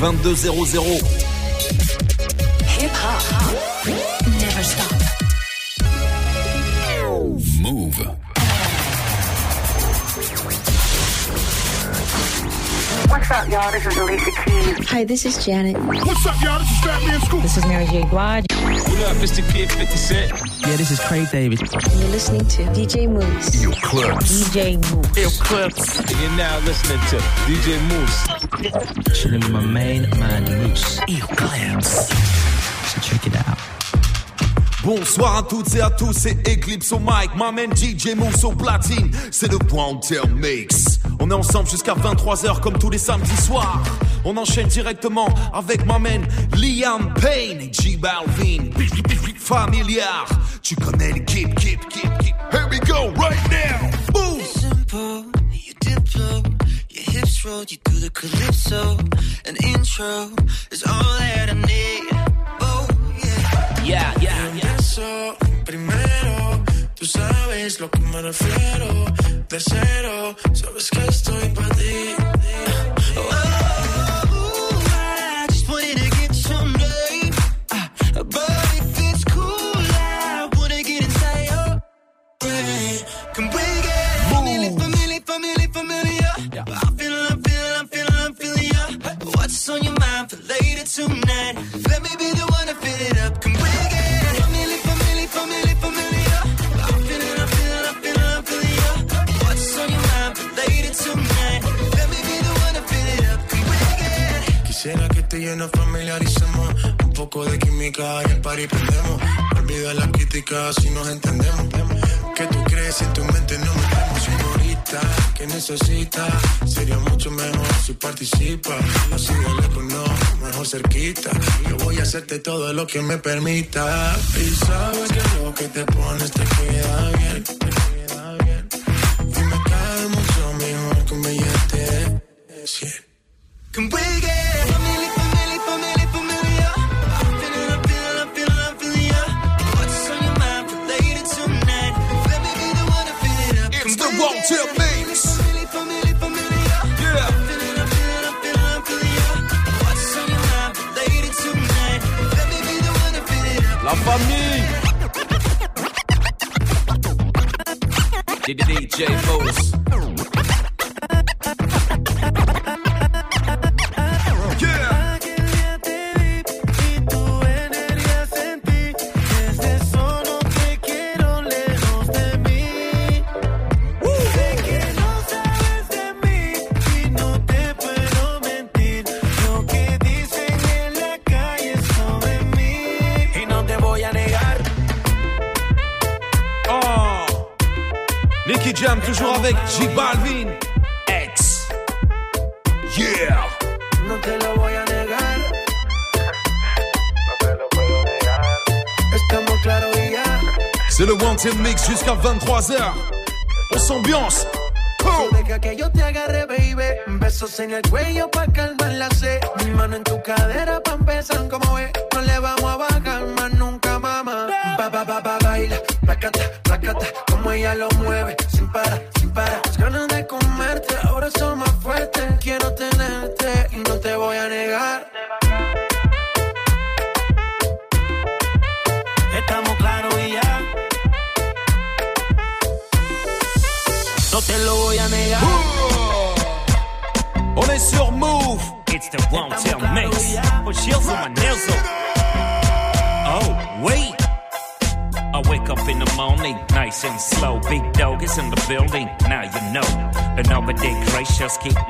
2200. Hip hop. Never stop. Move. What's up, y'all? This is Alicia Keys. Hi, this is Janet. What's up, y'all? This is Fat Man Scoop. This is Mary J. Blige. What up, Mr. Kid 50 Cent? Yeah, this is Craig David. You're listening to DJ Mouss. Your clips. DJ Mouss. Ill Clips. And you're now listening to DJ Mouss. Chilling with my main man, Mouss. Your clips. So check it out. Bonsoir à toutes et à tous, c'est Eklips au mic, m'amène DJ Mouss au platine, c'est le Wanted Mix. On est ensemble jusqu'à 23h comme tous les samedis soirs. On enchaîne directement avec ma man Liam Payne et G Balvin. Familiar, tu connais l'équipe, keep, keep, keep. Here we go, right now. Boom! simple, you diplo, your hips roll, you do the calypso. An intro is all that I need. Oh, yeah. Yeah, yeah, yeah. Tú sabes lo que me refiero. De cero, sabes que estoy para ti. Oh, Quisiera que yo nos familiaricemos. Un poco de química y el party prendemos. Olvida la crítica si nos entendemos. Que tú crees en tu mente no metemos, señorita. Que necesitas? Sería mucho mejor si participa. Así de lejos no, mejor cerquita. Yo voy a hacerte todo lo que me permita. Y sabes que lo que te pones te queda bien. Te. Y me cae mucho mejor que un billete de 23h. On s'ambiance. Deja que yo te agarre, baby. Besos en el cuello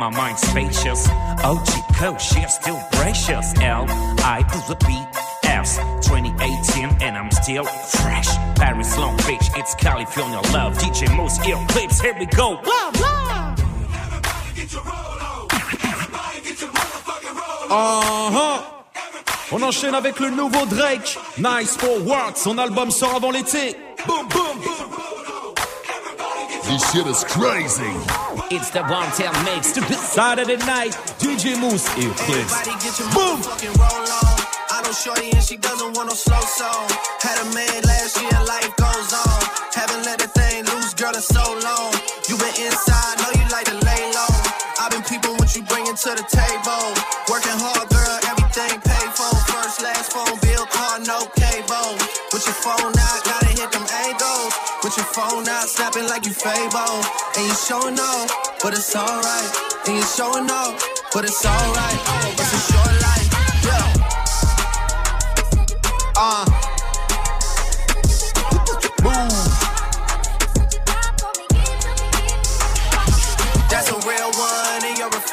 my mind spacious. Oh, Chico, she's still gracious. L, I to the B, S, 2018, and I'm still fresh. Paris, Long Beach, it's California love. DJ Mouss, ill clips, here we go. Blah, blah. Everybody get your roll on. Everybody get your motherfucking roll on. Uh-huh. On enchaîne avec le nouveau Drake. Nice for What. Son album sort avant l'été. Boom, boom, boom. This shit is crazy. It's the one tail mix. Saturday night, DJ Mouss Eklips. Boom. I know Shorty and she doesn't want no slow song. Had a man last year, life goes on. Haven't let that thing loose, girl, in so long. You been inside, know you like to lay low. I've been people what you bringing to the table. Working hard, girl, everything paid for. First, last phone bill, car, no cable. With your phone phone out, snapping like you Fabo. And you showing off, but it's alright. And you showing off, but it's alright. It's a short life, yeah. Uh.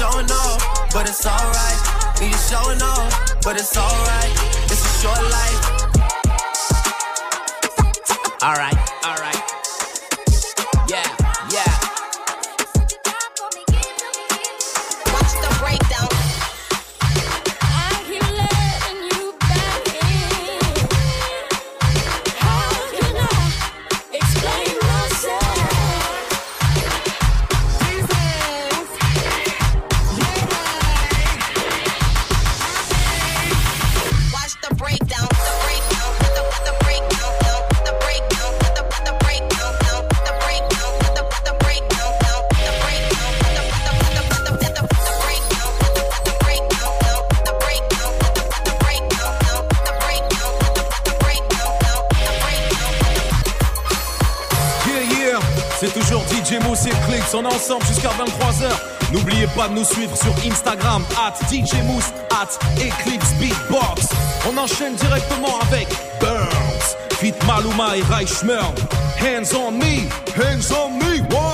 showing off, but it's alright. We just showing off, but it's alright. It's a short life. Alright. Gémeaux Clips, on est ensemble jusqu'à 23h. N'oubliez pas de nous suivre sur Instagram, at DJ Mousse, at Eclipse Beatbox. On enchaîne directement avec Burns, Fit Maluma et Reichmer. Hands on me, hands on me, wow.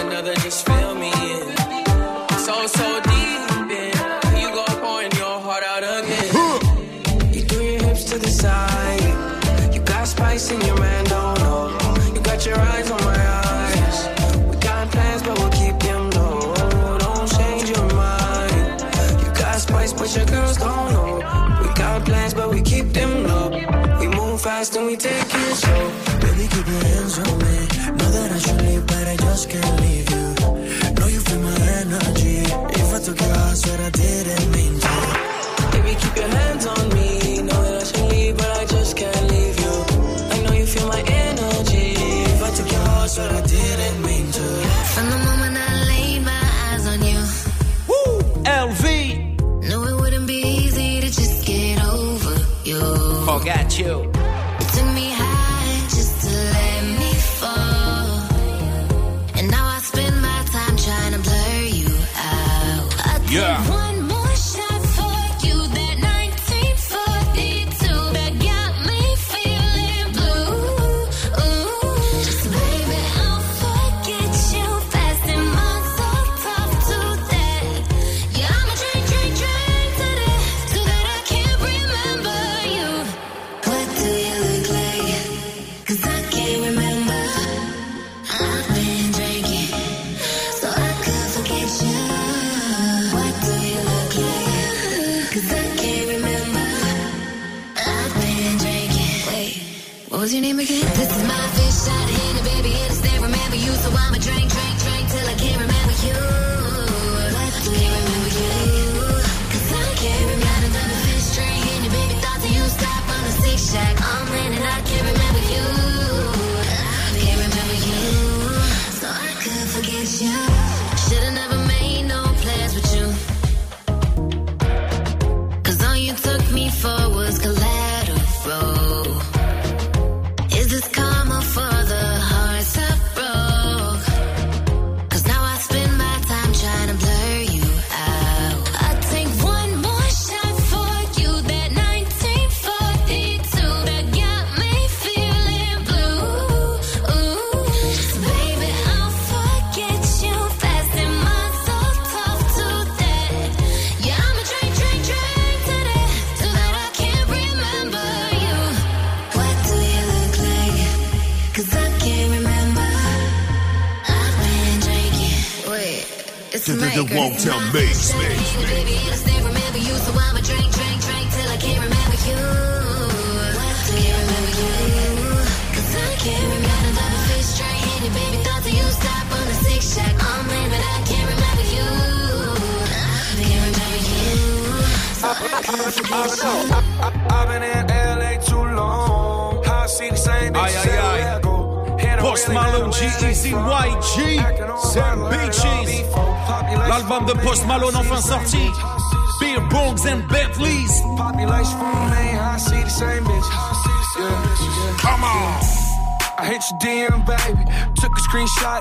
another just feel you.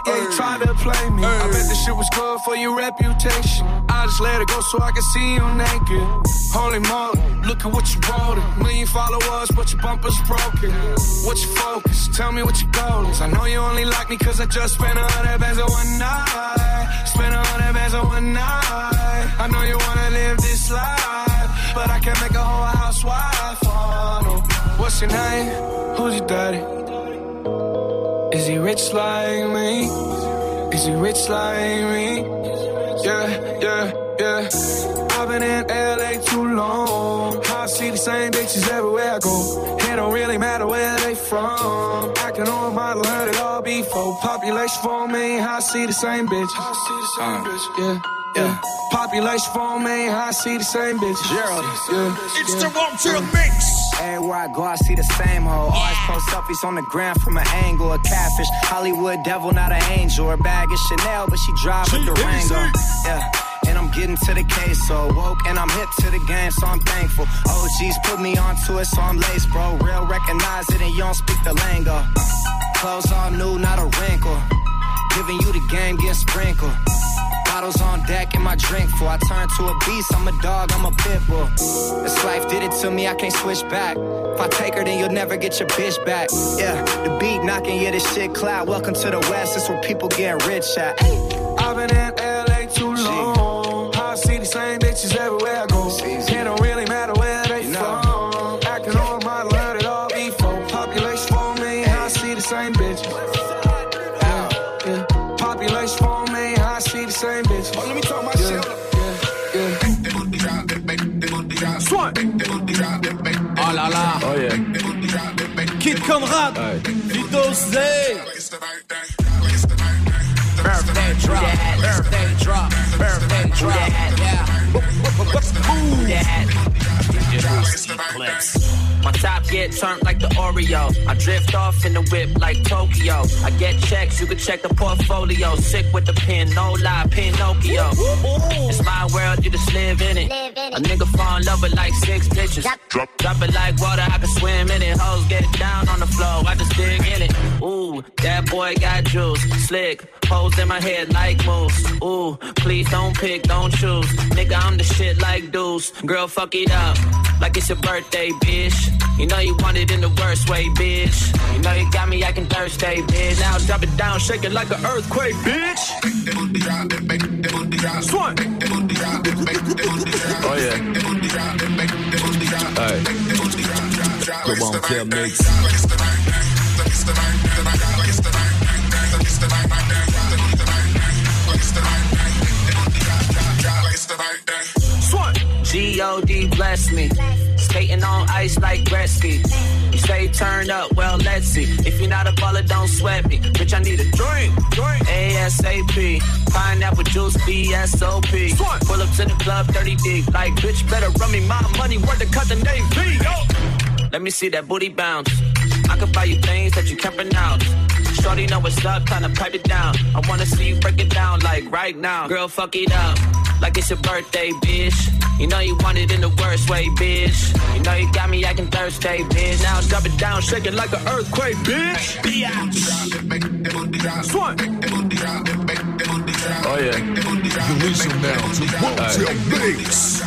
Yeah, you tried to play me. I bet this shit was good for your reputation. I just let it go so I can see you naked. Holy moly, look at what you wrote. Million followers, but your bumper's broken. What's your focus? Tell me what your goal is. I know you only like me cause I just spent a hundred bands on one night. Spent a hundred bands on one night. I know you wanna live this life, but I can't make a whole housewife. Oh, no. What's your name? Who's your daddy? Is he rich like me? Is he rich like me? Yeah, yeah, yeah. I've been in LA too long. I see the same bitches everywhere I go. It don't really matter where they from. I can all model, heard it all before. Population for me, I see the same bitch. I see the same uh, bitch. Yeah, yeah. Population for me, I see the same bitch. Gerald. Yeah. It's the Wanted Mix. Everywhere I go, I see the same hoe. Always post selfies on the ground from an angle. A catfish, Hollywood devil, not an angel. Her bag is Chanel, but she drive with the Rango. Yeah. And I'm getting to the case, so woke and I'm hip to the game, so I'm thankful. OGs put me onto it, so I'm laced, bro. Real recognize it, and you don't speak the lingo. Clothes all new, not a wrinkle. Giving you the game, get sprinkled. Bottles on deck and my drink full. I turn to a beast, I'm a dog, I'm a pit bull. This life did it to me, I can't switch back. If I take her, then you'll never get your bitch back. Yeah, the beat knocking, yeah, this shit cloud. Welcome to the West, that's where people getting rich at. I've been in Conrad. Vito Zay. Birthday drop, birthday drop, birthday drop, yeah. That. Top get turned like the Oreo. I drift off in the whip like Tokyo. I get checks, you can check the portfolio. Sick with the pen, no lie, Pinocchio. It's my world, you just live in it. A nigga fall in love with like six bitches. Drop, drop it like water, I can swim in it. Hoes get down on the floor, I just dig in it. Ooh, that boy got juice, slick. Hoes in my head like moose. Ooh, please don't pick, don't choose. Nigga, I'm the shit like deuce. Girl, fuck it up. Like it's your birthday, bitch. You know you want it in the worst way, bitch. You know you got me acting thirsty, bitch. Now drop it down, shake it like an earthquake, bitch. Swan. Oh yeah. Hey. The one kill mix. Swan. G-O-D bless me. Skating on ice like Gretzky. Stay turned up, well let's see. If you're not a baller, don't sweat me. Bitch, I need a drink. Drink. ASAP. Pineapple juice, BSOP. Pull up to the club, 30 deep. Like, bitch, better run me my money. Word to cut the name. Yo. Let me see that booty bounce. I could buy you things that you can't pronounce. Shorty know what's up, tryna pipe it down. I wanna see you break it down like right now. Girl, fuck it up. Like it's your birthday, bitch. You know you want it in the worst way, bitch. You know you got me acting thirsty, bitch. Now drop it down, shake it like an earthquake, bitch. Swan. Oh yeah. You listen now to Motel Mix.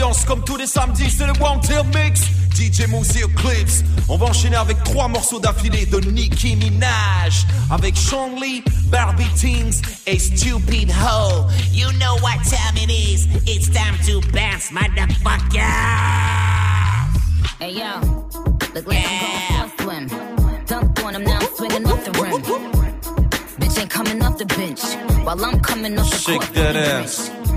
On s'ambiance comme tous les samedis, c'est le One Tail Mix. DJ Moose et Eclipse. On va enchaîner avec trois morceaux d'affilée de Nicki Minaj. Avec Sean Lee, Barbie Teens et Stupid Ho. You know what time it is. It's time to bounce, motherfucker. Hey yo, look like I'm going for swim. Dunk on him now, I'm swinging off the rim. Bitch ain't coming off the bench while I'm coming off the Shake court. that with the ass.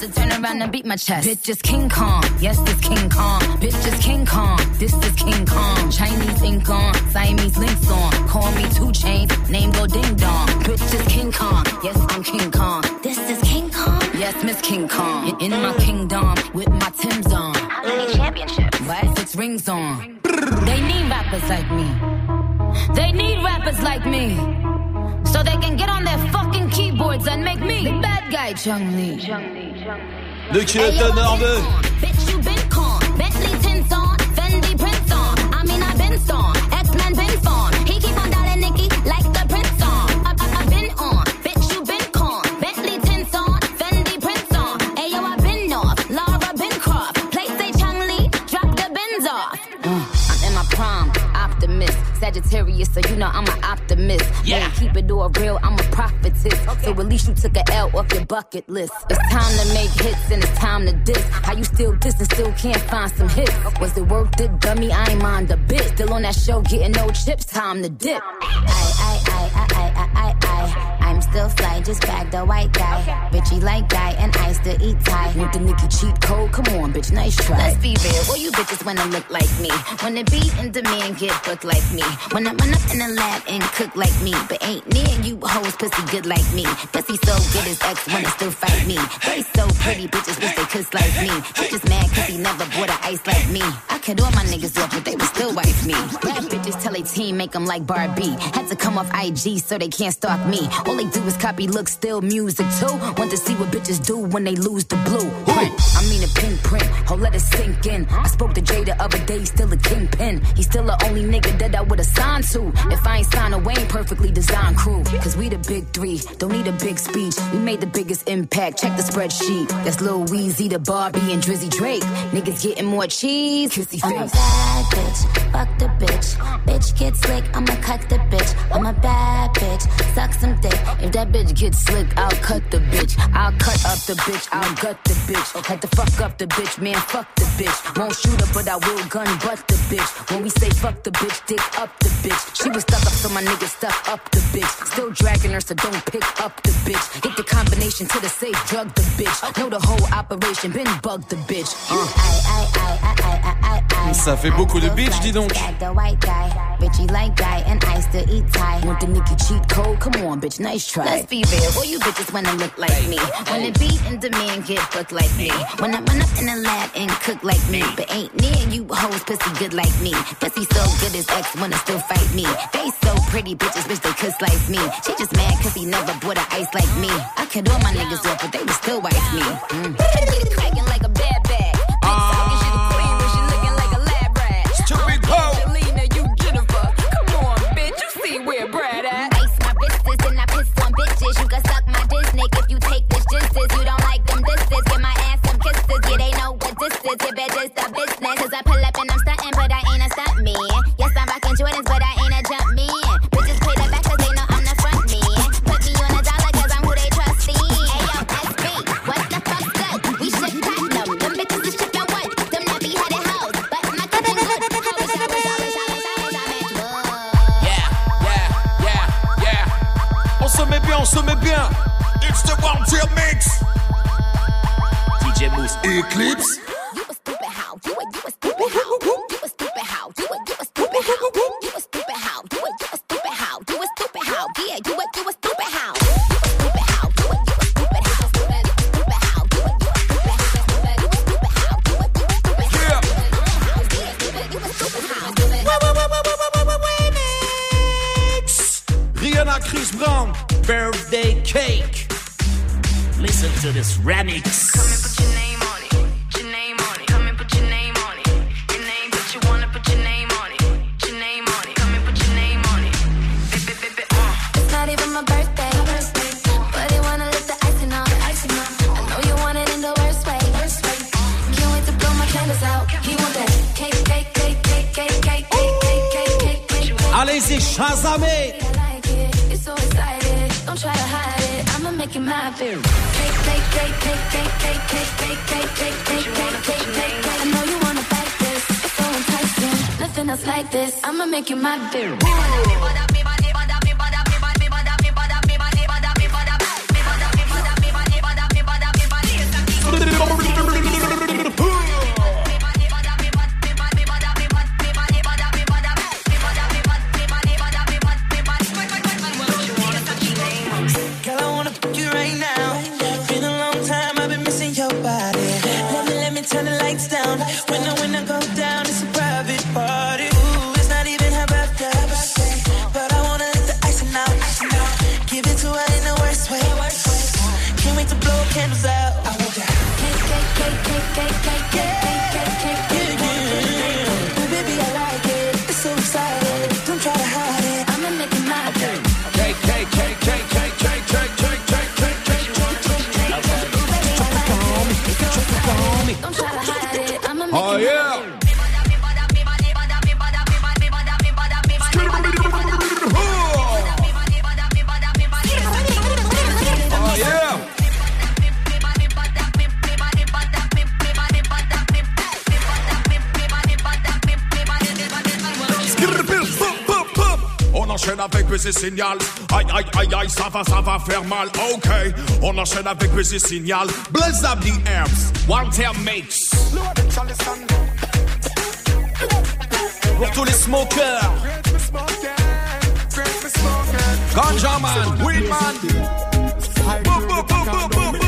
Now I'm about to turn around and beat my chest. Bitch is King Kong, yes, this King Kong. Bitch is King Kong, this is King Kong. Chinese ink on, Siamese links on. Call me two chains, name go ding dong. Bitch is King Kong, yes, I'm King Kong. This is King Kong, yes, Miss King Kong. In, in my kingdom, with my Tim's on. How many championships? Why six rings on? They need rappers like me. They need rappers like me. So they can get on their fucking keyboards and make me the bad guy, Chun-Li. Le qui est énervé. Bitch, you been con. Bentley tints on, Fendi prints on. I mean, I been storm. X-Men been form. He Sagittarius, so you know I'm an optimist. Yeah. keep it all real, I'm a prophetess. So at least you took a L off your bucket list. It's time to make hits and it's time to diss. How you still diss and still can't find some hits? Was it worth it, dummy? I ain't mind a bit. Still on that show, getting no chips, time to dip. I, I, I, I, I, I, I, still fly, just bagged a white guy. Bitchy like guy, and I still eat Thai. With the Nicki cheat code, come on, bitch, nice try. Let's be real, all you bitches wanna look like me. Wanna be in demand, get booked like me. Wanna run up in the lab and cook like me. But ain't near you hoes pussy good like me. Pussy so good his ex wanna still fight me. They so pretty, bitches wish they could like me. Bitches mad cause he never bought a ice like me. I cut all my niggas off, but they would still wife me. Bad bitches tell a team make them like Barbie. Had to come off IG so they can't stalk me. All they do is copy looks, still music too. Want to see what bitches do when they lose the blue. Print, I mean a pink print. Oh, let it sink in. I spoke to Jay the other day, still a kingpin. He's still the only nigga that I would've signed to. If I ain't signed a ain't perfectly designed crew. Cause we the big three, don't need a big speech. We made the biggest impact, check the spreadsheet. That's Lil Weezy, the Barbie, and Drizzy Drake. Niggas getting more cheese, kissy I'm a face. bad bitch, fuck the bitch. Bitch get slick, I'ma cut the bitch. I'm a bad bitch, suck some dick. If that bitch gets slick, I'll cut the bitch. I'll cut up the bitch, I'll gut the bitch. Had to fuck up the bitch, man, fuck the bitch. Won't shoot her, but I will gun butt the bitch. When we say fuck the bitch, dick up the bitch. She was stuck up, so my nigga stuck up the bitch. Still dragging her, so don't pick up the bitch. Hit the combination to the safe, drug the bitch. Know the whole operation, been bug the bitch. Uh. Ça fait beaucoup de bitch, dis donc. Like the white guy, bitchy like guy, and I still eat Thai. Want the nigga cheat code? Come on, bitch, nice try. Let's be real, all you bitches wanna look like me. Wanna beat and demand get booked like me. Wanna run up in the lab and cook like me. But ain't near you hoes pussy good like me. Pussy so good his ex wanna still fight me. They so pretty bitches wish they could slice me. She just mad cause he never bought a ice like me. I cut all my niggas off, but they would still wife me. Mm. Cracking like a bad geklebt. Signal. Aïe aïe aïe aïe, ça va, ça va faire mal. Ok, on enchaîne avec baiser signal. Blaze up the amps. One tail mix. Pour tous les smokers. Ganja man, weed man. Boop, boop, boop, boop, boop.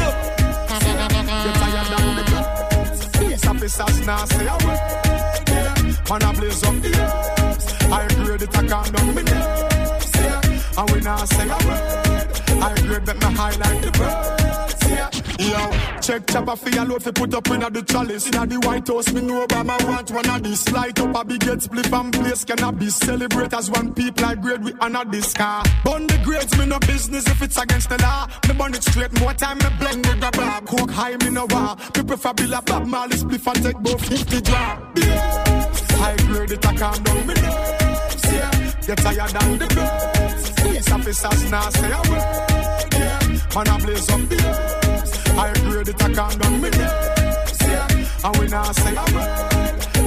And we now say a word. I grade, make me highlight the birds. Yeah. Yo, check chopper for your load fi put up inna the chalice. Inna the White House, me know Obama want one of this. Light up a big get split and place cannabis. Celebrate as one people I grade we honor this car. Burn the grades, me no business if it's against the law. Me burn it straight, more time me blend with the bob. Coke high, me no war. Me prefer Bill a Bob Marley spliff and take both 50 drop. Yeah. High grade it, I calm down me nerves. Yeah. Get tired down the birds. Police officers now say a word. Yeah. Man, I blaze up the herbs. I grade it, I calm down me. Yeah. And we now say a.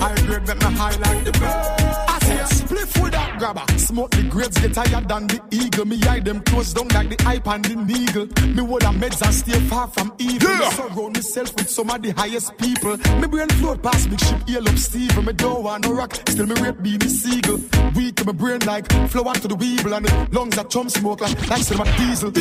I grade make me high like the bird. Spliff with that grabber. Smoke the grades get higher than the eagle. Me eye them close down like the hype and the needle. Me would have meds and stay far from evil. Me surround myself with some of the highest people. Me brain float past big ship, hail up Steve. Me don't want no rock, still me rate being the seagull. Weak to my brain like flow onto the weevil and the lungs that chum smoke like like some diesel.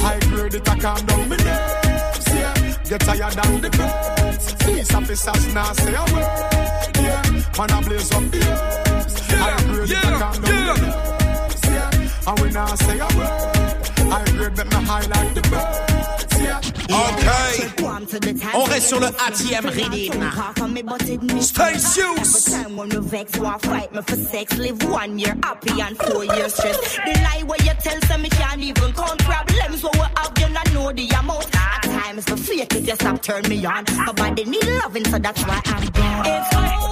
High grade it, I calm down me nerves. Yeah, get tired down the birds. Police officers now say a word. Yeah, man I blaze up the herbs. High grade it, I calm down me nerves. Yeah, and we now say a word. High grade make me high like the birds. Ok. On reste sur le ATM Redeem. Stay shoes. Time when me vex, want fight me for sex. Live one year happy and four years stress. The lie where you tell some me can't even count problems. What we have, you not know the amount. At times for fake it, you stop turn me on. My body need loving, so that's why I'm gone.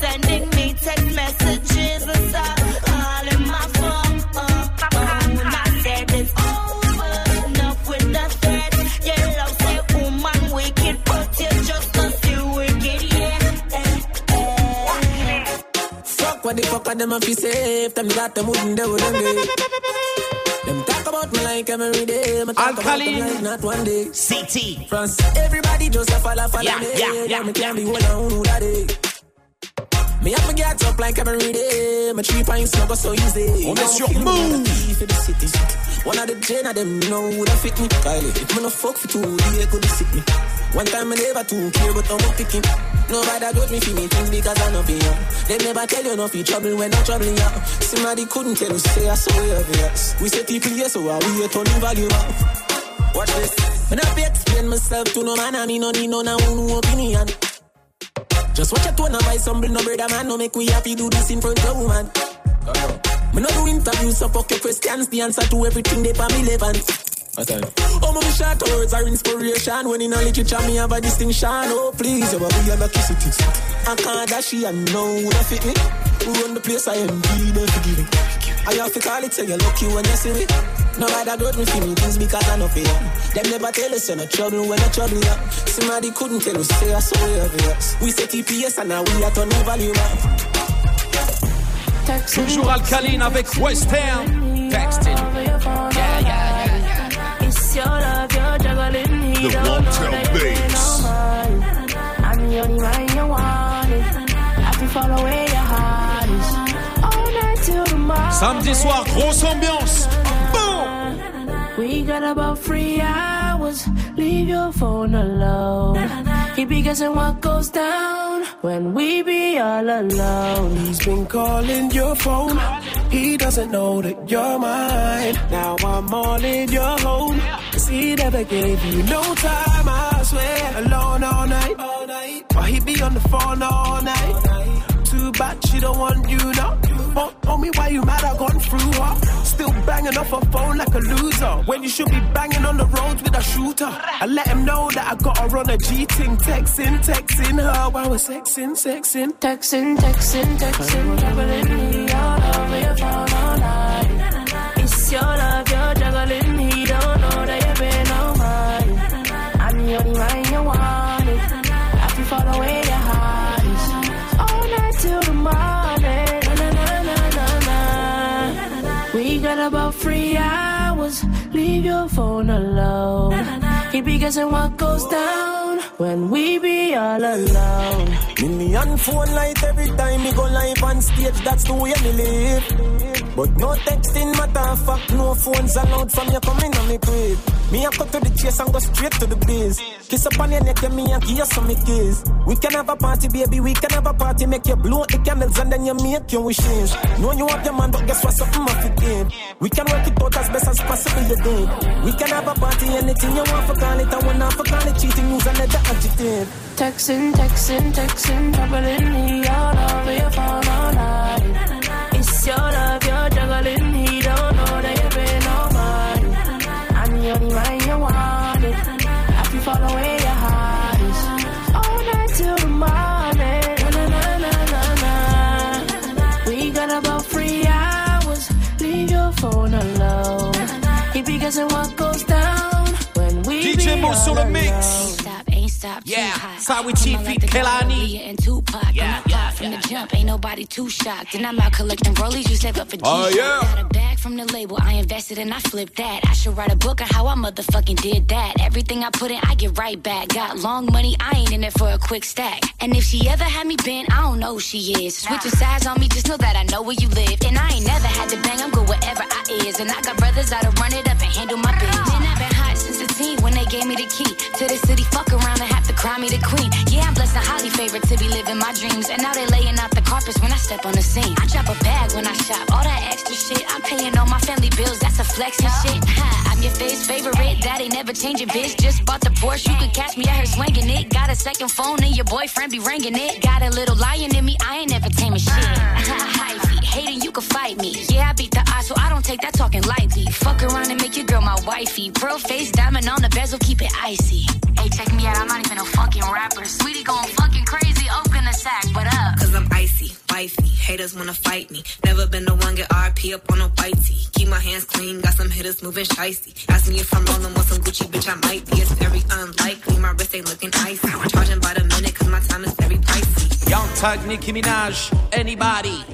Sending me text messages and stop calling my phone. Uh, uh, I said it's over, enough with the threats. Your love say woman wicked, but you just a few wicked, yeah. Fuck what the fuck are them a fi safe. Them got them wouldn't do them day. Them talk about me like every day. Me talk about them like not one day. CT. France, everybody just a follow, follow Yeah, me. yeah, yeah, yeah, Me can't be one on who that day. Me have me get up like every day. My three pints no go so easy. On est Now sur Move. me like a thief in the city. One of the gen of them know who that fit me. Kylie, if me no fuck for two, they could sick me. One time I never too care, but I'm picking. Nobody got me feel me thing because I know for you. They never tell you no fi trouble when I'm troubling you. Somebody couldn't tell you say I saw you obvious. We say people here, so I we turn in value. Watch this. When I be explain myself to no man, I mean no need no no no opinion. Just watch your tone and buy some no brother man, no make we happy do this in front of the woman. Me no do interviews, so fuck your questions. The answer to everything they for me relevant. Oh, my short words are inspiration. When in a literature, me have a distinction. Oh, please, you will be a lucky city. I can't dash you and know that fit me. Who run the place I am, be there for giving. I have to call it, say you're lucky when you see me. Nobody got me feel me things because I know for. Them never tell us you're no trouble when I trouble you. Somebody couldn't tell us, say I saw you. We say TPS and now we are turning value up. Toujours alcaline avec Western. Texting. Yeah, yeah, yeah. It's your love, you're juggling. He The. I'm the only man you want it. I can follow where your heart is. All night till the morning. Samedi soir, grosse ambiance. We got about three hours. Leave your phone alone. He be guessing what goes down when we be all alone. He's been calling your phone. He doesn't know that you're mine. Now I'm all in your home. Cause he never gave you no time, I swear. Alone all night. Or he be on the phone all night. Bad she don't want you now. Oh, tell me why you mad I gone through her. Still banging off her phone like a loser. When you should be banging on the roads with a shooter. I let him know that I got her on a G ting. Texting, texting her while we're sexing, sexing. Texting, texting, texting, juggling me all over your phone all night. It's your love, We got three hours. Leave your phone alone. He be guessing what goes down when we be all alone. Me me on phone light every time we go live on stage. That's the way me live. But no texting matter fact, no phones allowed from you coming on me crib. Me I cut to the chase and go straight to the biz. Kiss up on your neck and me and give you some kiss. We can have a party, baby, we can have a party. Make you blow the candles and then you make your wishes. Know you have your man, but guess what? Something must fit in. We can work it out as best as possible, you did. We can have a party, anything you want for call it. I want not for call it cheating, use another adjective. Texting, texting, texting, troubling me all over your phone all night. It's your love, He what goes down when we DJ on all the mix. Stop Yeah, too hot. side with Chief I'ma like the Kelani. And Tupac. Yeah, I'm yeah, from the jump, ain't nobody too shocked. And I'm out collecting rollies, you save up for Oh, G-Shock. yeah. Got a bag from the label, I invested and I flipped that. I should write a book on how I motherfucking did that. Everything I put in, I get right back. Got long money, I ain't in it for a quick stack. And if she ever had me bent, I don't know who she is. Switching sides on me, just know that I know where you live. And I ain't never had to bang, I'm good wherever I is. And I got brothers that'll run it up and handle my business. Man, I've been hot since a teen when they gave me the key to the city. Fuck around and have to cry me the queen. Yeah, I'm blessed and highly favored to be living my dreams. And now they laying out the carpets when I step on the scene. I drop a bag when I shop. All that extra shit, I'm paying all my family bills. That's a flex and shit. Ha, I'm your face favorite. Daddy never changing, bitch. Just bought the Porsche. You could catch me out here swinging it. Got a second phone and your boyfriend be ringing it. Got a little lion in me. I ain't never taming shit. Ah. Hyphy, hating you can fight me. Yeah, I beat the odds, so I don't take that talking lightly. Fuck around and make your girl my wifey. Pearl face diamond on the bezel, keep it icy. Hey, check me out. I'm not even a fucking rapper. Sweetie going fucking crazy. Open the sack, what up? Cause I'm icy, wifey. Haters wanna fight me. Never been the one get RP up on a white tee. Keep my hands clean, got some hitters moving shicey. Ask me if I'm rolling with some Gucci, bitch, I might be. It's very unlikely. My wrist ain't looking icy. I'm charging by the minute, cause my time is very pricey. Young Tug, Nicki Minaj, anybody.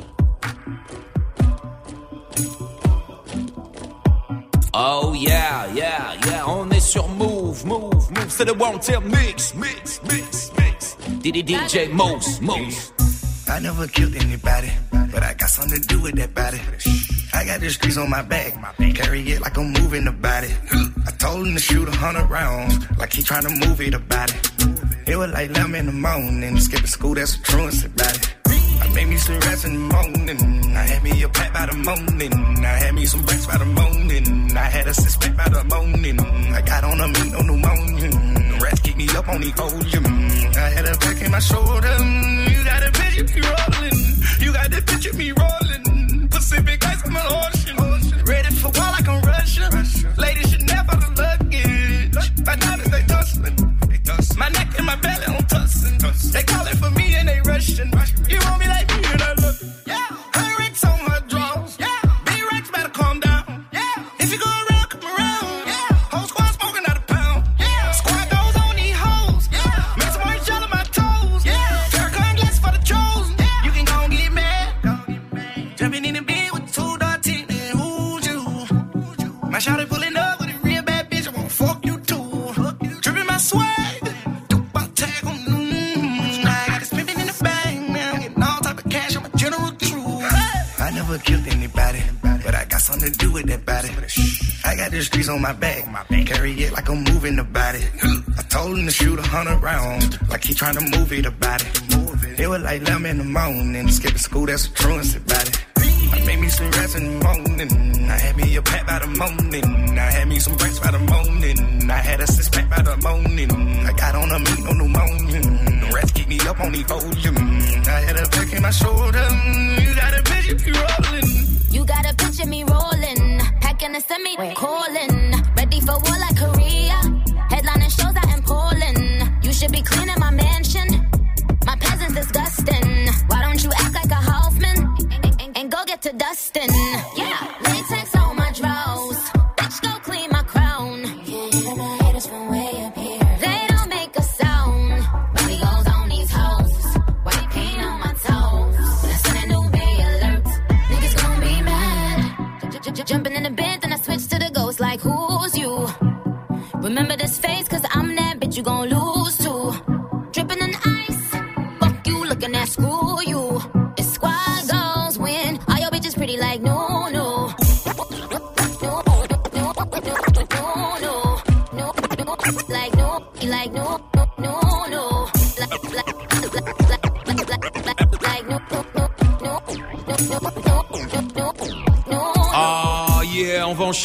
Oh yeah, yeah, yeah, on est sur Mouv', Mouv', Mouv', c'est le Wanted Mix, Mix, Mix, Mix. Diddy DJ Mouss, Mouss. I never killed anybody, but I got something to do with that body. I got the streets on my back, carry it like I'm moving the body. I told him to shoot a hundred rounds, like he trying to move it about it. It was like 11 in the morning, skipping school, that's a truancy about it. Made me some rats in the morning, I had me a pack by the morning, I had me some racks by the morning, I had a six pack by the morning, I got on a meat, no pneumonia, rats keep me up on the ocean, I had a back in my shoulder, you got a picture me rolling, you got the picture me rolling, Pacific ice on the ocean, ready for war like I'm Russia, ladies should never the luggage, my diamonds they tussling, my neck and my belly on tussin', they calling for me the streets on my back, carry it like I'm moving the body. I told him to shoot a hundred rounds, like he trying to move it about it. It were like 11 in the morning, skipping school, that's a truancy about it. I made me some rats in the morning. I had me a pack by the morning. I had me some racks by the morning. I had a six pack by the morning. I got on a meat, no pneumonia. Rats keep me up on the volume. I had a back in my shoulder. You got a bitch, you rolling. Packing a semi, calling, ready for war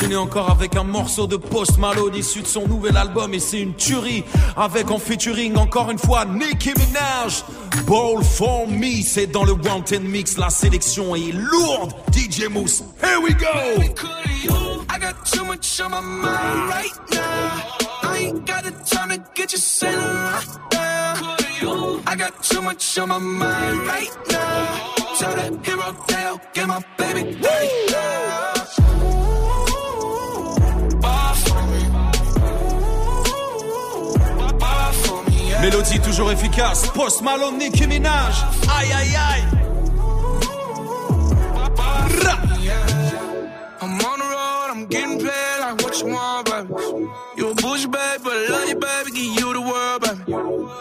enchaîner encore avec un morceau de Post Malone issu de son nouvel album et c'est une tuerie avec en featuring encore une fois Nicki Minaj. Ball for me, c'est dans le Wanted Mix, la sélection est lourde. DJ Mousse, here we go. I got too much on my mind right now. I ain't got the time to get you sent right now. I got too much on my mind right now. Tell that hero tale, get my baby right now. Mélodie toujours efficace. Post Malone, Nicki Minaj. Aïe aïe aïe. I'm on the road, I'm getting paid like what you want, baby. You a bush baby, but love you, baby, give you the world, baby.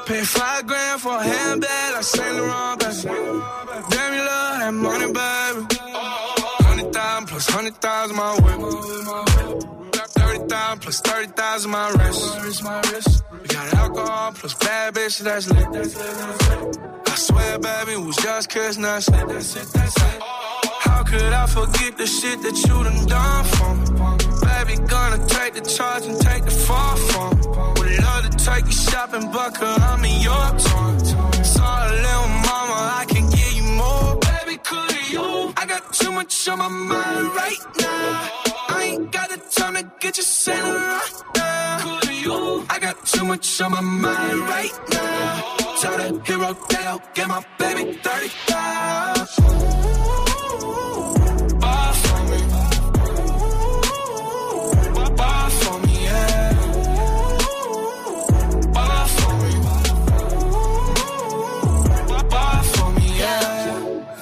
Pay five grand for a handbag like Saint Laurent, baby. Damn, you love that money, baby. Hundred thousand plus hundred thousand my whip. Plus thirty thousand my wrist. We got alcohol plus bad bitch that's lit. I swear, baby, it was just kiss, not slip. How could I forget the shit that you done done for me? Baby, gonna take the charge and take the fall for me. Would love to take you shopping, but I'm in your town. Sorry, little mama, I can give you more. Baby, could you? I got too much on my mind right now. I ain't got the time to get you sent right now. You? I got too much on my mind right now. Tell that hero tale, get my baby 35.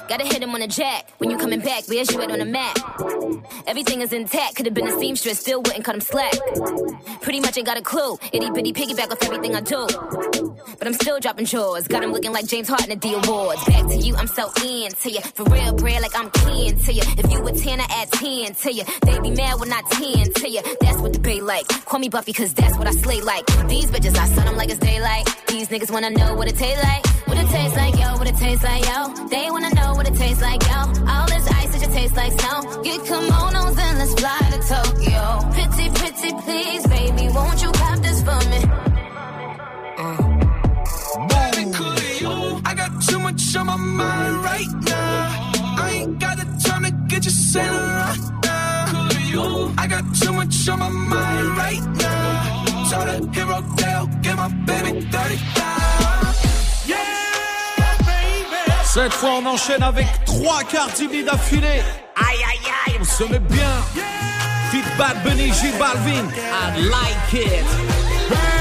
Gotta hit him on the jack. When you coming back, where's you at on the map? Everything is intact. Could've been a seamstress, still wouldn't cut him slack. Pretty much ain't got a clue. Itty bitty piggyback off everything I do. But I'm still dropping chores. Got him looking like James Harden at the awards. Back to you, I'm so into you. For real, bread, like I'm keen to you. If you a 10, I add 10 to you. They be mad when I 10 to you. That's what the bay like. Call me Buffy, cause that's what I slay like. These bitches, I sun them like it's daylight. These niggas wanna know what it tastes like. What it tastes like, yo, what it tastes like, yo. They wanna know what it tastes like, yo. All this ice, it just tastes like snow. Get kimonos and let's fly to Tokyo. Pretty, pretty, please, baby, won't you cop this for me? Uh. Baby, could you? I got too much on my mind right now. I ain't got the time to get you sent right now. You? I got too much on my mind right now. Tell that hero get my baby 35. Cette fois, on enchaîne avec trois Cardi B d'affilée. Aïe, aïe, aïe, on se met bien. Fit Bad Bunny, J Balvin. I like it.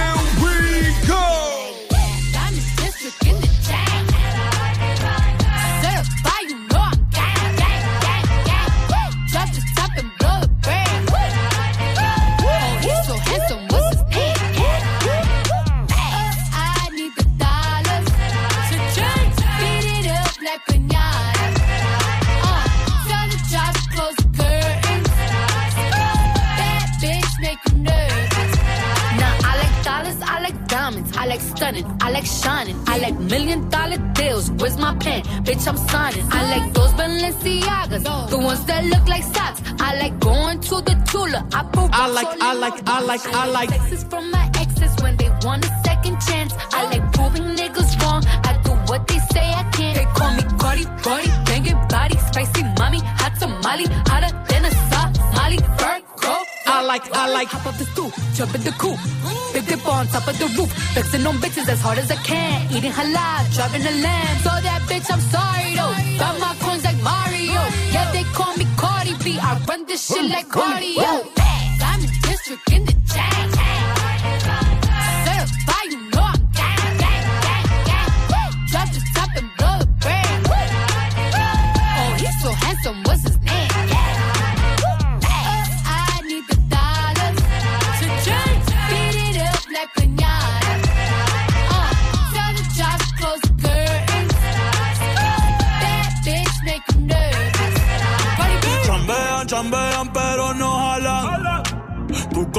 Stunning, I like shining, I like million dollar deals. Where's my pen? Bitch, I'm signing. I like those Balenciagas, the ones that look like socks. I like going to the Tula. I I like, I like, I like, I like. Texts from my exes when they want a second chance. I like proving niggas wrong. I do what they say I can't. They call me Cardi, Cardi, banging body, spicy mommy, hot tamale, hotter like, I like. Hop up the stoop, jump in the coop. Big dip on top of the roof. Flexing on bitches as hard as I can. Eating halal, driving a lamb. So that bitch, I'm sorry though. Got my coins like Mario. Yeah, they call me Cardi B. I run this shit like cardio. Diamond district in the chain.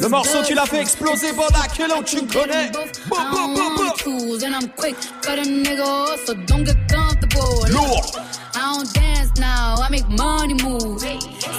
Le is morceau blood qui l'a fait shoes. exploser pendant que l'autre tu connais. Boum, I boum, don't boum, boum. want tools and I'm quick, cut a nigga off, so don't get comfortable. Lourd. I don't dance now, I make money move.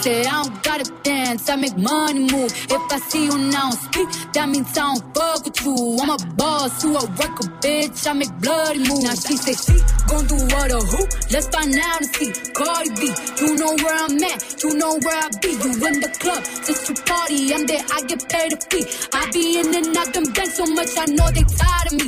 Say I don't gotta dance, I make money move. If I see you now speak, that means I don't fuck with you. I'm a boss, you a worker, bitch. I make bloody moves. Now she say she gon' do what or who? Let's find out and see. Cardi B, you know where I'm at, you know where I be. You in the club, just to party. I'm there, I get paid a fee. I be in and out them banks so much, I know they tired of me.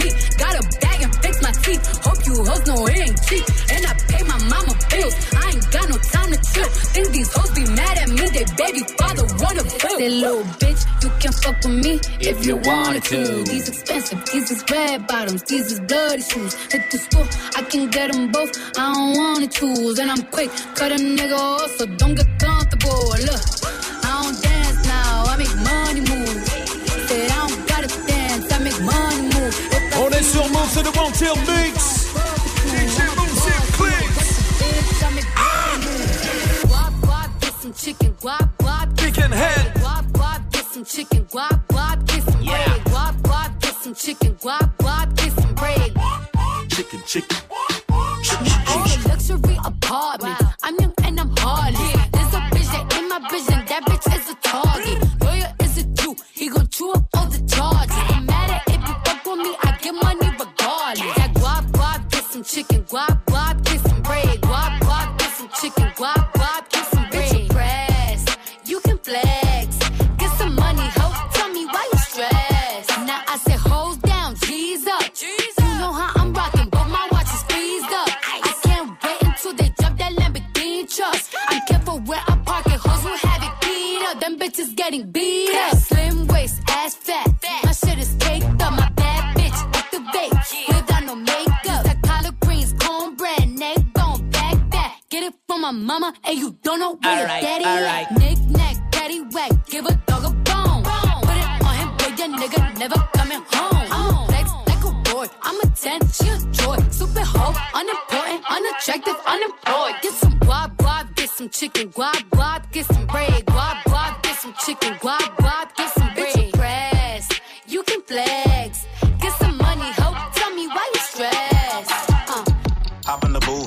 Hoes know it ain't cheap. And I pay my mama bills. I ain't got no time to chill. Think these hoes be mad at me. They baby father wanna bill. Say little bitch, you can fuck with me if you wanted to. These expensive, these is red bottoms, these is bloody shoes. Hit the school, I can get them both. I don't wanna choose. And I'm quick, cut a nigga off, so don't get comfortable. Look, I don't dance now, I make money move. Say I don't gotta dance, I make money move. If On est sur Move, c'est le One Tail Mix. Chicken. Guap, guap, Chicken head. Guap, guap, get some chicken. Guap, guap, get some bread. Guap, guap, get some chicken. Guap, guap, get some bread. Chicken, chicken.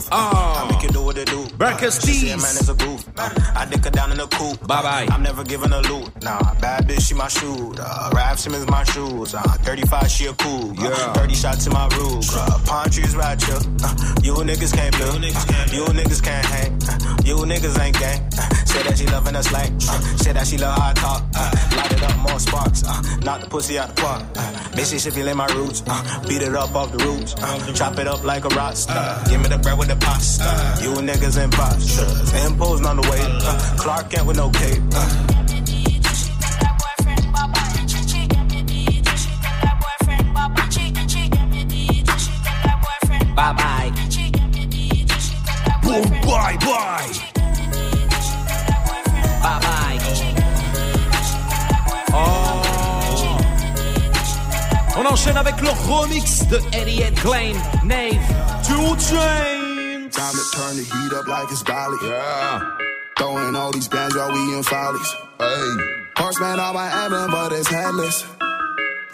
Flex. Get some money, hoe, tell me why you stressed. Uh. Hop in the booth, roof. I make you do what it do. She Tees. man, it's a. Uh, I dick her down in the coupe. Bye bye. I'm never giving a loot. Nah, bad bitch, she my shoe. Uh, Raf Simons, my shoes. Uh, 35, she a cool. Uh, Yeah. 30 shots in my roof. Uh, palm trees right here. Uh, you niggas can't build. Uh, you niggas can't hang. Uh, you niggas ain't gang. Uh, say that she loving us like. Uh, say that she love how I talk. Uh, light it up, more sparks. Uh, knock the pussy out the park. Uh, Mississippi in my roots. Uh, beat it up off the roots. Uh, chop it up like a roster. Give me the bread with the pasta. You niggas imposters. Imposing on the way. Uh, Clark Kent with no cape. Uh, Bye bye. Boom, bye bye. Bye bye. Oh. On enchaîne avec le remix de Eddie and Klein, Nave. Two. Turn the heat up like it's Bali. Yeah. Throwing all these bands while we in follies. Hey. Horseman on my but it's headless.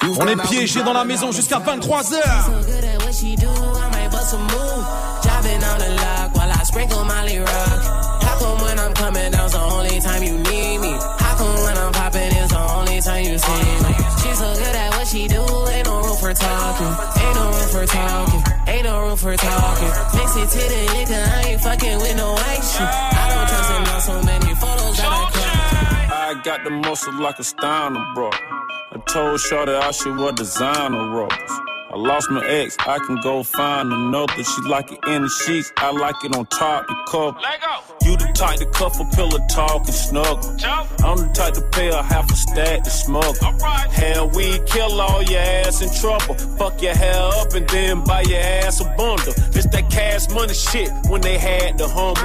On est piégé dans la maison jusqu'à 23h. So good at what she do, I might bust a move. Driving on the lock while I sprinkle Molly Rock. How come when I'm coming down's the only time you need me? How come when I'm popping is the time you see me? She's so good at what she do, ain't no room for talking. Ain't no room for talking. Ain't no room for talking. Mix it to the liquor, I ain't fucking with no white shit. I don't trust in on so many photos that I cry. I got the muscle like a Steiner bro. I told Shorty I should wear designer robes. I lost my ex, I can go find another. She like it in the sheets, I like it on top the cup. You the type to cuff a pillow talk and snuggle. I'm the type to pay a half a stack to smuggle. Hell, we kill all your ass in trouble. Fuck your hair up and then buy your ass a bundle. It's that cash money shit when they had the humble.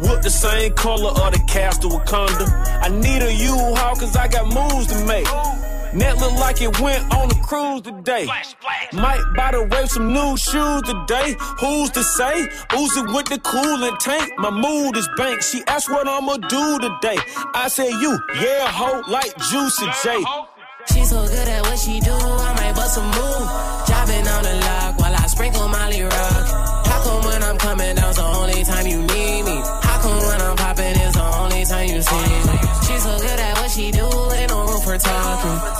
Whoop the same color of the castle Wakanda. I need a U-Haul cause I got moves to make. Net look like it went on a cruise today. Might buy the wave some new shoes today. Who's to say? Oozing with the coolant tank. My mood is bank. She asked what I'ma do today. I say you, yeah, ho, like Juicy J. She's so good at what she do, I might bust a move. Driving on the lock while I sprinkle Molly Rock. How come when I'm coming down's the only time you need me? How come when I'm popping is the only time you see me? She's so good at what she do, ain't no room for talking.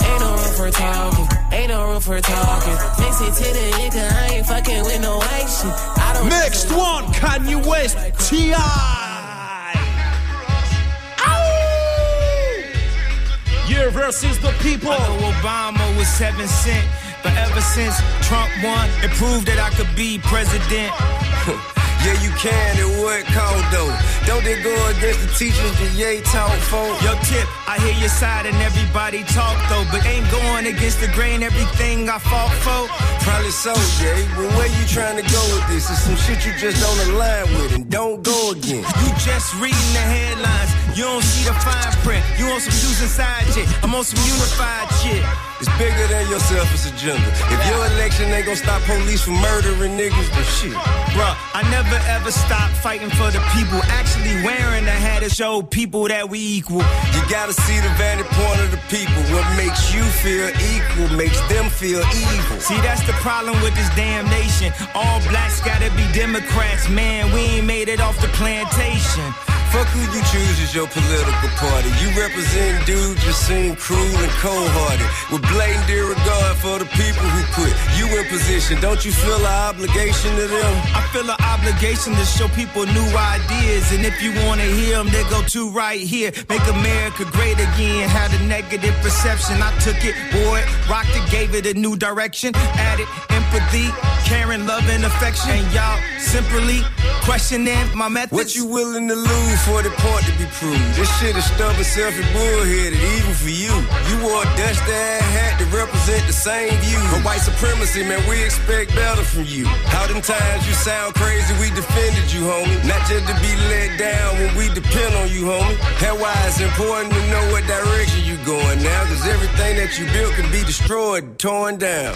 Ain't no for talking. Ain't no room for talking. Mix it to the liquor, I ain't fucking with no white shit. I don't Next one, Kanye West, T.I. Ye versus the people. I know Obama was seven cent, but ever since Trump won, it proved that I could be president. Yeah, you can, and what count though? Don't they go against the teachers that Ye taught for? Yo, Tip, I hear your side and everybody talk though, but ain't going against the grain everything I fought for. Probably so, Jay, but where you trying to go with this? It's some shit you just don't align with and don't go again. You just reading the headlines, you don't see the fine print. You on some Susan side shit, I'm on some unified shit. It's bigger than your selfish agenda. If your election ain't gonna stop police from murdering niggas, then shit. Bruh, I never ever stop fighting for the people. Actually wearing a hat to show people that we equal. You gotta see the vantage point of the people. What makes you feel equal makes them feel evil. See, that's the problem with this damn nation. All blacks gotta be Democrats, man. We ain't made it off the plantation. Fuck who you choose as your political party. You represent dudes you seem cruel and cold-hearted. With blatant disregard for the people who put you in position. Don't you feel an obligation to them? I feel an obligation to show people new ideas. And if you wanna hear them, they go to right here. Make America great again. Had a negative perception. I took it, boy, rocked it, gave it a new direction. Added empathy, caring, love, and affection. And y'all simply questioning my methods. What you willing to lose for the point to be proved? This shit is stubborn, selfish, bullheaded, even for you. You wore a dusty ass hat to represent the same view. For white supremacy, man, we expect better from you. How them times you sound crazy, we defended you, homie. Not just to be let down when we depend on you, homie. That's why it's important to know what direction you going now. Cause everything that you built can be destroyed, torn down.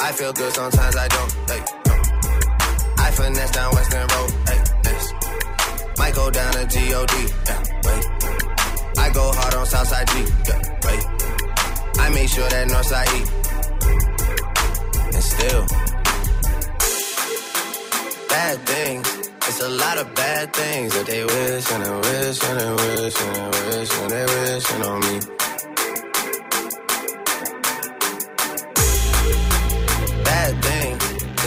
I feel good sometimes I don't. Hey, no. I finesse down Weston Road. Hey, yes. Might go down to G-O-D. Yeah, wait. I go hard on Southside G. Yeah, wait. I make sure that Northside E. And still, bad things. It's a lot of bad things that they wish and they wish and they wish and they wish and they wish on me.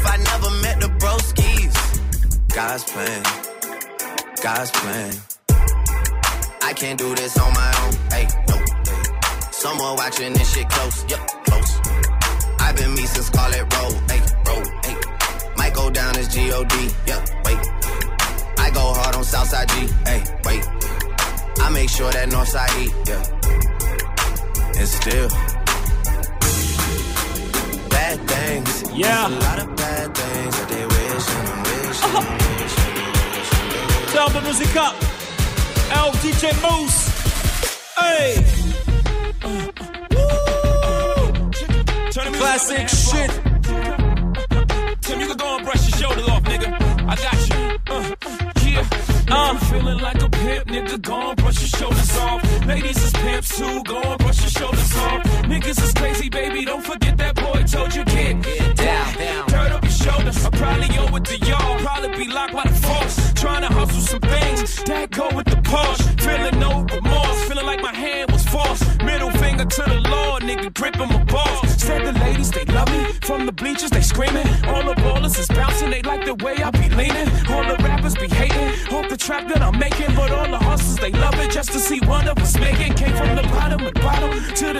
If I never met the broskies. God's plan, God's plan. I can't do this on my own. Hey, no. Hey. Someone watching this shit close. Yep, close. I've been me since Scarlett Road. Hey, road. Hey. Might go down as G-O-D. Yep, wait. I go hard on Southside G. Hey, wait. I make sure that Northside E. Yeah. And still. Bad things. Yeah. There's a lot of bad things that they wish and wish and wish and Turn the music up. El DJ Mouss. Hey. Classic uh, uh, uh, shit. Tim, you can go and brush your shoulders off, nigga. I got you. Uh, I'm feeling like a pimp, nigga. Go and brush your shoulders off. Ladies is pimps too. Go and brush your shoulders off. Niggas is crazy, baby. Don't forget that boy told you get down. Turn up your shoulders. I probably owe it to y'all. Probably be locked by the force. Trying to hustle some things that go with the Porsche. Feeling no remorse. Feeling like my hand was forced. Middle finger to the law, nigga. Gripping my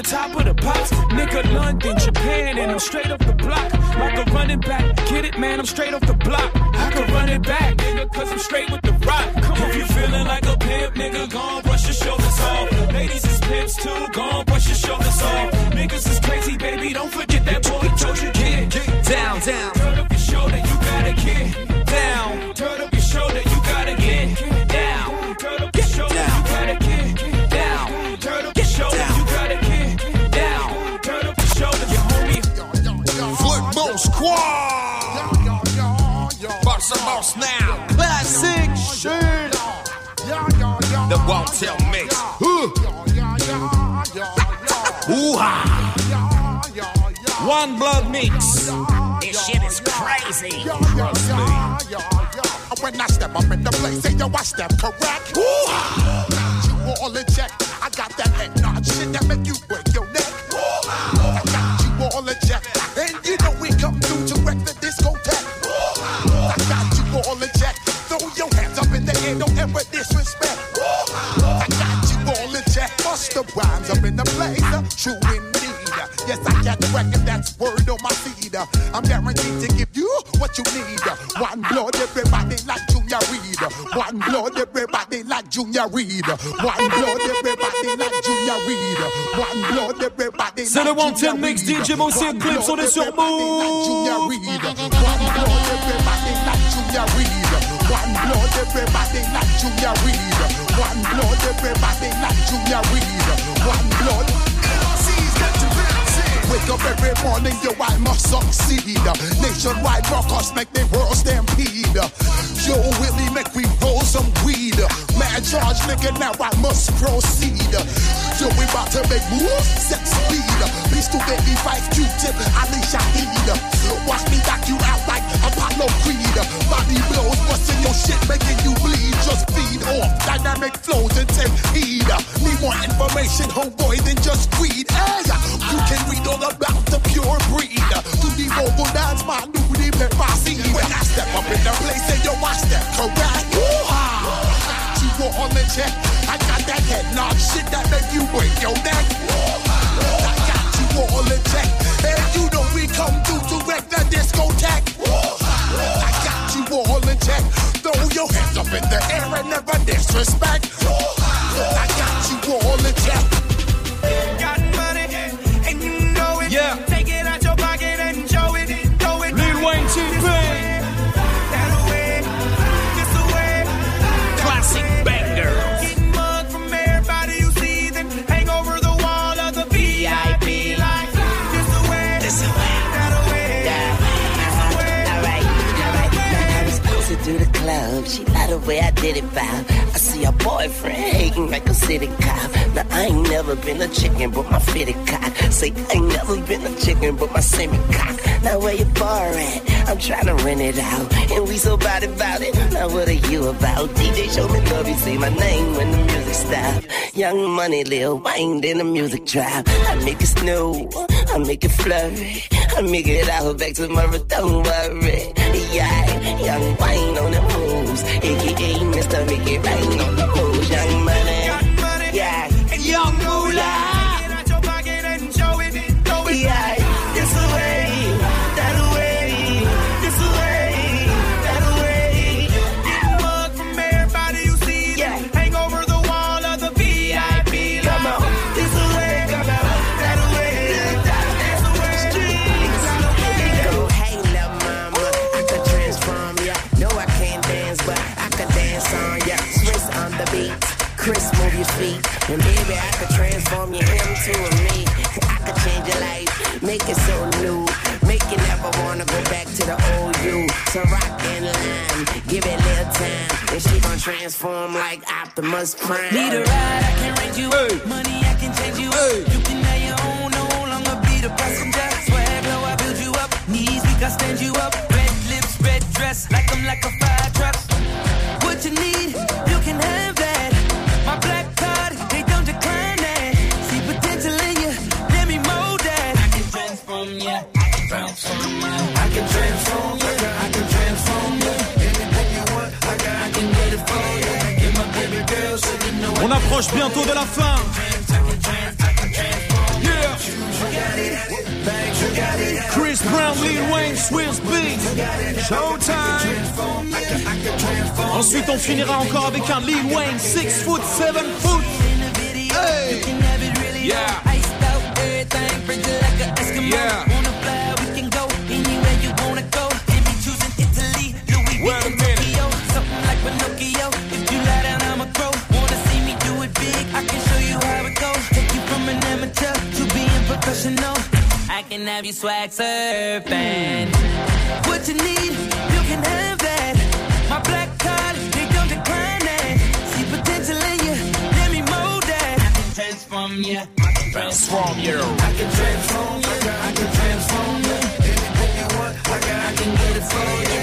the top of the pops. Nigga, London, Japan, and I'm straight off the block. Like a running back. Get it, man, I'm straight off the block. I can run it back, nigga, cause I'm straight with the rock. Come on, if you feeling like a pimp, nigga, gon' brush your shoulders off. Ladies is pimps too, gon' brush your shoulders off. Niggas is crazy, baby, don't forget that boy told you get down, down. Won't tell mix. Ooh ha. One blood mix. This shit is crazy. Trust me. When I step up in the place, say yo, I step correct. Got you what you need. One blood, everybody like Junior Reid. One blood, everybody like Junior Reid. One blood, everybody like Junior Reid. One blood, everybody C'est le Wanted Mix DJ Mossy Eklips, on est sur Junior Mouv'. Reed. One blood, everybody like Junior Reid. One blood, everybody like Junior Reid. One blood, everybody like Junior Reid. One blood. Up every morning, yo, I must succeed. Nationwide rockers make the world stampede. Yo, Willie, make we roll some weed. Man, charge, nigga, now I must proceed. Yo, we about to make moves, set speed. Peace to baby Phife Q-tip, Ali Shaheed. Watch me knock you out Apollo Creed. Body blows, busting your shit, making you bleed. Just feed off dynamic flows and take heed. Need more information, homeboy, than just greed. Hey, you can read all about the pure breed. To the vocal dance, my new name, I see. When I step up in the place and yo, I step correct. Woo-ha! You were on the check. I got that head nod shit that make you break your neck. I got you all in check. And you know we come through to wreck the discotheque. I got you all in check. Throw your hands up in the air and never disrespect. I got you all in check. Way I did it, vibe. I see a boyfriend hating like a city cop. Now I ain't never been a chicken, but my fitted cock. Say I ain't never been a chicken, but my semi cock. Now where your bar at? I'm trying to rent it out, and we so bad about it. Now what are you about? DJ show me love, you say my name when the music stop. Young money, Lil Wayne, then the music drop. I make it snow, I make it flurry, I make it out back tomorrow. Don't worry, yeah. Young Wayne on the moves, aka Mr. Make It And baby, I could transform you into a me. I could change your life, make it so new. Make you never wanna go back to the old you. So rock and line, give it a little time. And she gon' transform like Optimus Prime. Need a ride, I can range you up. Money, I can change you up. You can have your own, no longer be the passenger. Swag low, I build you up. Knees weak, I stand you up. Red lips, red dress, like I'm like a bientôt de la fin. Chris Brown, Lil Wayne, Swiss Beats. Showtime. Ensuite, on finira encore avec un Lil Wayne, 6 foot, 7 foot. Hey. Yeah. I can have you swag surfing. What you need, you can have that. My black card, they don't decline that. See potential in you, let me mold that. I can transform you. I can transform you. I can transform you. I can transform you. Anything you want, I can, I can get it for you.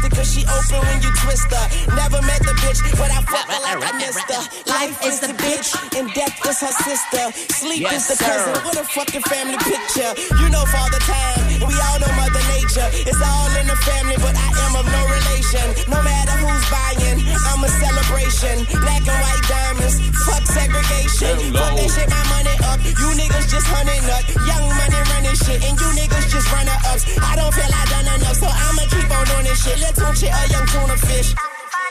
Twisted, cause she open when you twist her. Never met the bitch, but I fuck her like I missed her. Life is the bitch, and death is her sister. Sleep Yes, is the sir. cousin. What a fucking family picture. You know Father Time, we all know Mother Nature. It's all in the family, but I am of no relation. No matter who's buying, I'm a celebration. Black and white diamonds, fuck segregation. Fuck that shit, my money up. You niggas just hunting up. Young money running shit, and you niggas just runner ups. I don't feel I done enough, so I'ma keep on doing this shit. Let's watch it, a young tuna fish.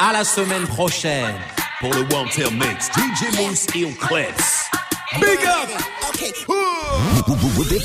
À la semaine prochaine. Pour le One Tail Mix, DJ Moose et on Clips. Big up! Okay.